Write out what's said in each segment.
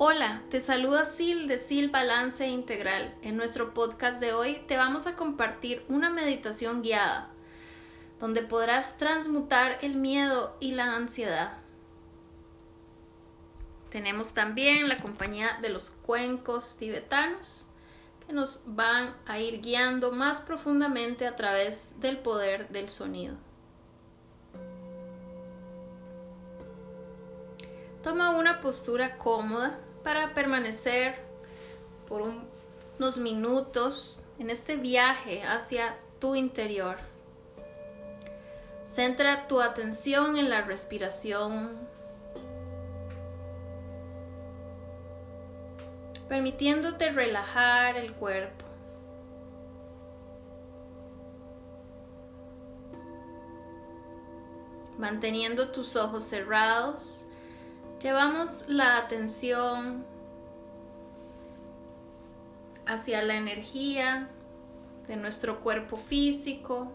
Hola, te saluda Sil de Sil Balance Integral. En nuestro podcast de hoy te vamos a compartir una meditación guiada donde podrás transmutar el miedo y la ansiedad. Tenemos también la compañía de los cuencos tibetanos que nos van a ir guiando más profundamente a través del poder del sonido. Toma una postura cómoda para permanecer por unos minutos en este viaje hacia tu interior. Centra tu atención en la respiración, permitiéndote relajar el cuerpo. Manteniendo tus ojos cerrados Llevamos la atención hacia la energía de nuestro cuerpo físico,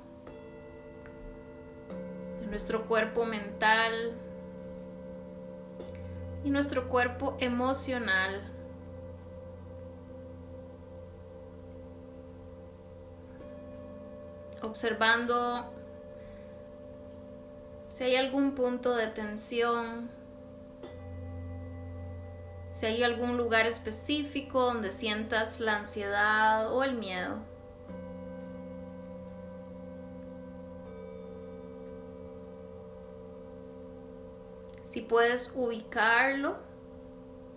de nuestro cuerpo mental y nuestro cuerpo emocional. Observando si hay algún punto de tensión si hay algún lugar específico donde sientas la ansiedad o el miedo. Si puedes ubicarlo,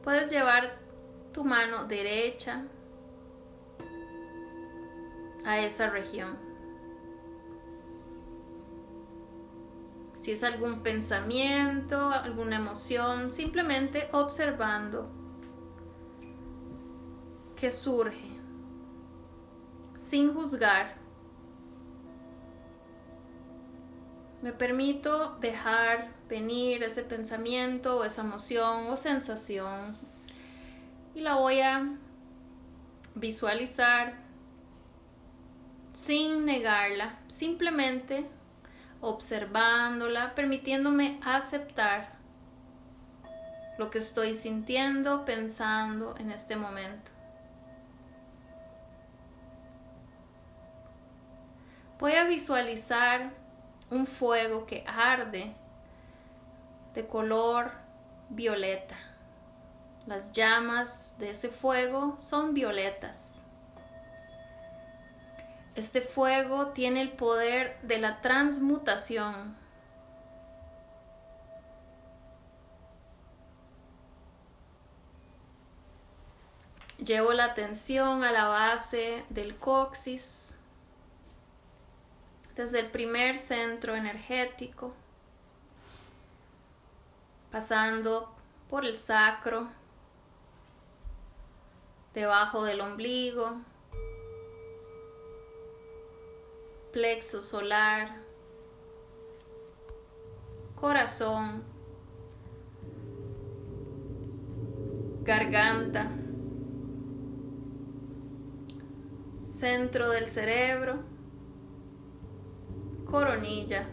puedes llevar tu mano derecha a esa región. Si es algún pensamiento, alguna emoción, simplemente observando que surge sin juzgar. Me permito dejar venir ese pensamiento o esa emoción o sensación y la voy a visualizar sin negarla, simplemente observándola, permitiéndome aceptar lo que estoy sintiendo, pensando en este momento. Voy a visualizar un fuego que arde de color violeta. Las llamas de ese fuego son violetas. Este fuego tiene el poder de la transmutación. Llevo la atención a la base del coxis, desde el primer centro energético, pasando por el sacro, debajo del ombligo, plexo solar, corazón, garganta, centro del cerebro, coronilla.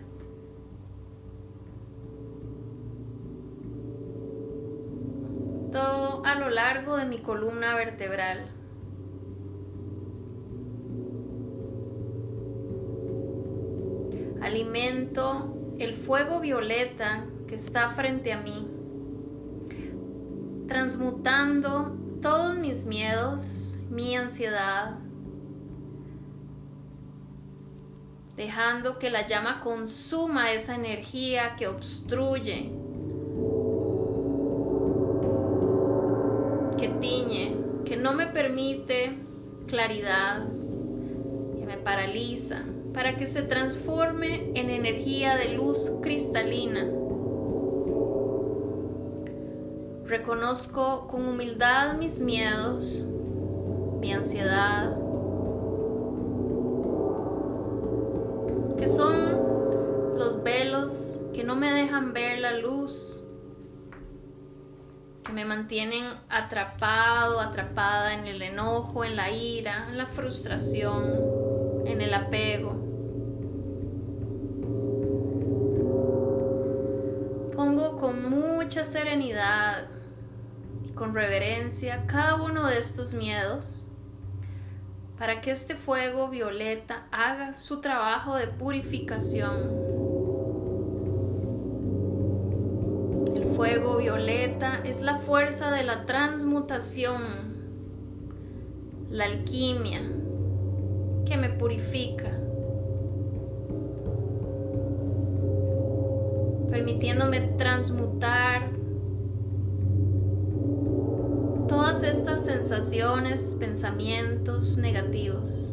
Todo a lo largo de mi columna vertebral. Alimento el fuego violeta que está frente a mí, transmutando todos mis miedos, mi ansiedad, dejando que la llama consuma esa energía que obstruye, que tiñe, que no me permite claridad, que me paraliza para que se transforme en energía de luz cristalina. Reconozco con humildad mis miedos, mi ansiedad, que son los velos que no me dejan ver la luz, que me mantienen atrapado, atrapada en el enojo, en la ira, en la frustración en el apego. Serenidad y con reverencia cada uno de estos miedos para que este fuego violeta haga su trabajo de purificación. El fuego violeta es la fuerza de la transmutación, la alquimia que me purifica, permitiéndome transmutar todas estas sensaciones, pensamientos negativos.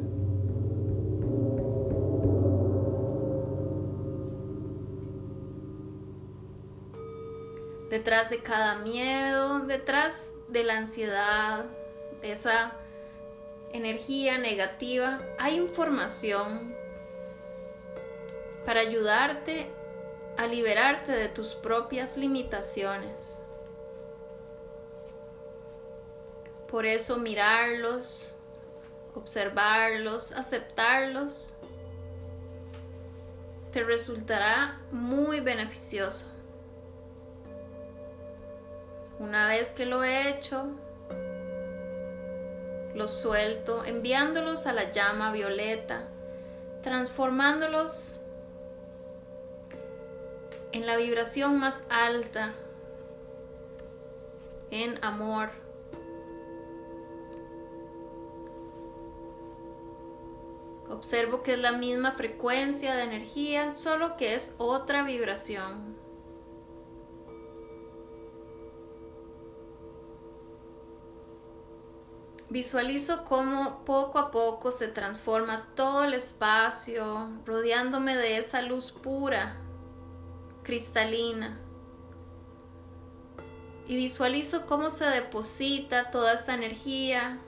Detrás de cada miedo, detrás de la ansiedad, de esa energía negativa, hay información para ayudarte a liberarte de tus propias limitaciones. Por eso mirarlos, observarlos, aceptarlos, te resultará muy beneficioso. Una vez que lo he hecho, los suelto enviándolos a la llama violeta, transformándolos en la vibración más alta, en amor, Observo que es la misma frecuencia de energía, solo que es otra vibración. Visualizo cómo poco a poco se transforma todo el espacio, rodeándome de esa luz pura, cristalina. Y visualizo cómo se deposita toda esta energía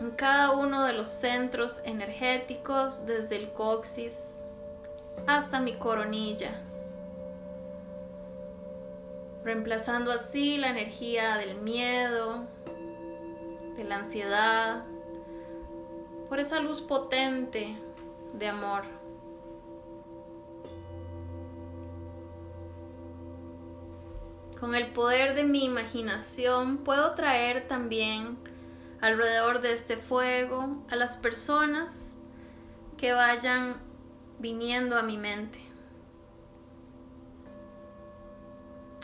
en cada uno de los centros energéticos desde el coxis hasta mi coronilla, reemplazando así la energía del miedo, de la ansiedad, por esa luz potente de amor. Con el poder de mi imaginación puedo traer también alrededor de este fuego a las personas que vayan viniendo a mi mente.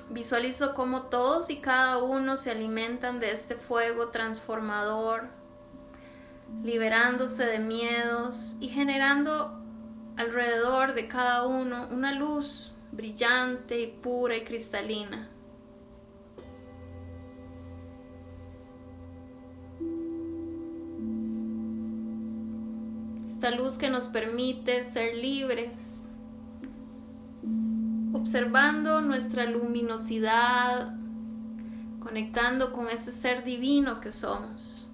Visualizo cómo todos y cada uno se alimentan de este fuego transformador, liberándose de miedos y generando alrededor de cada uno una luz brillante y pura y cristalina. Esta luz que nos permite ser libres, observando nuestra luminosidad, conectando con ese ser divino que somos.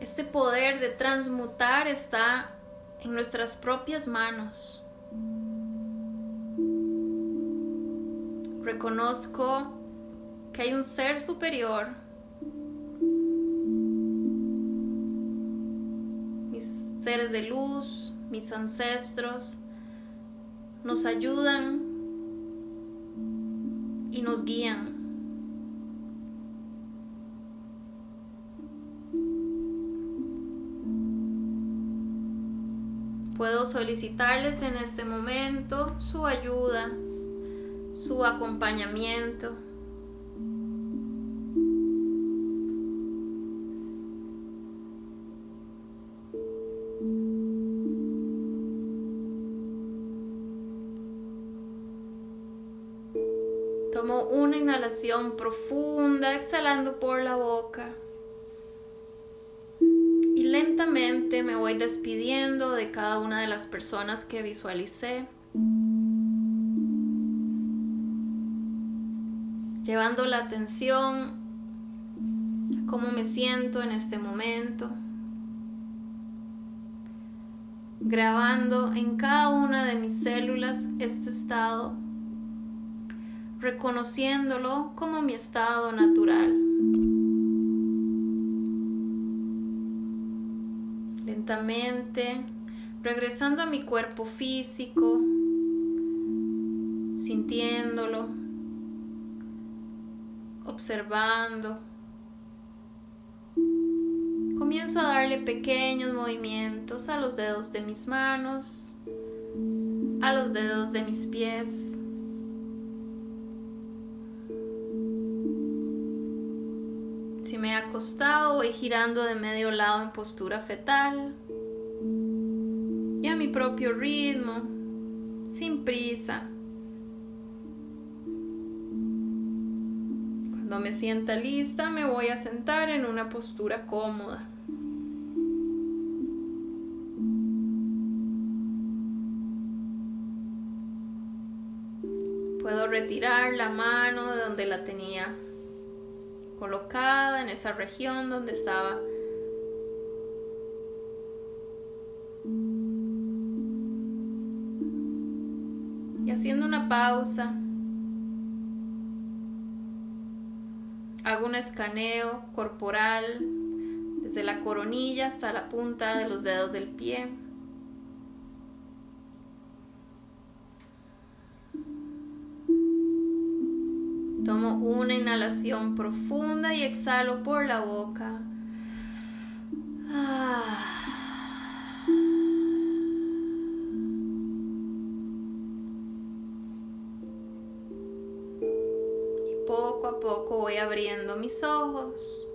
Este poder de transmutar está en nuestras propias manos. Reconozco que hay un ser superior. Mis seres de luz, mis ancestros, nos ayudan y nos guían. Puedo solicitarles en este momento su ayuda, su acompañamiento. Profunda, exhalando por la boca. Y lentamente me voy despidiendo de cada una de las personas que visualicé. Llevando la atención a cómo me siento en este momento. Grabando en cada una de mis células este estado reconociéndolo como mi estado natural. Lentamente regresando a mi cuerpo físico, sintiéndolo, observando. Comienzo a darle pequeños movimientos a los dedos de mis manos, a los dedos de mis pies. Acostado, voy girando de medio lado en postura fetal y a mi propio ritmo, sin prisa. Cuando me sienta lista, me voy a sentar en una postura cómoda. Puedo retirar la mano de donde la tenía colocada en esa región donde estaba. Y haciendo una pausa hago un escaneo corporal desde la coronilla hasta la punta de los dedos del pie una inhalación profunda y exhalo por la boca. Y poco a poco voy abriendo mis ojos.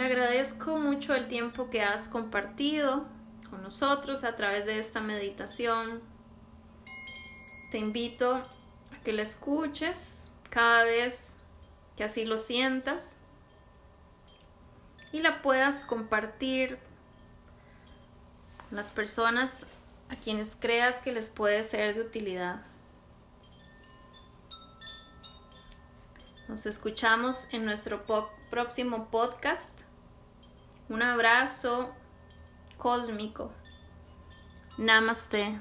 Te agradezco mucho el tiempo que has compartido con nosotros a través de esta meditación. Te invito a que la escuches cada vez que así lo sientas y la puedas compartir con las personas a quienes creas que les puede ser de utilidad. Nos escuchamos en nuestro próximo podcast. Un abrazo cósmico. Namaste.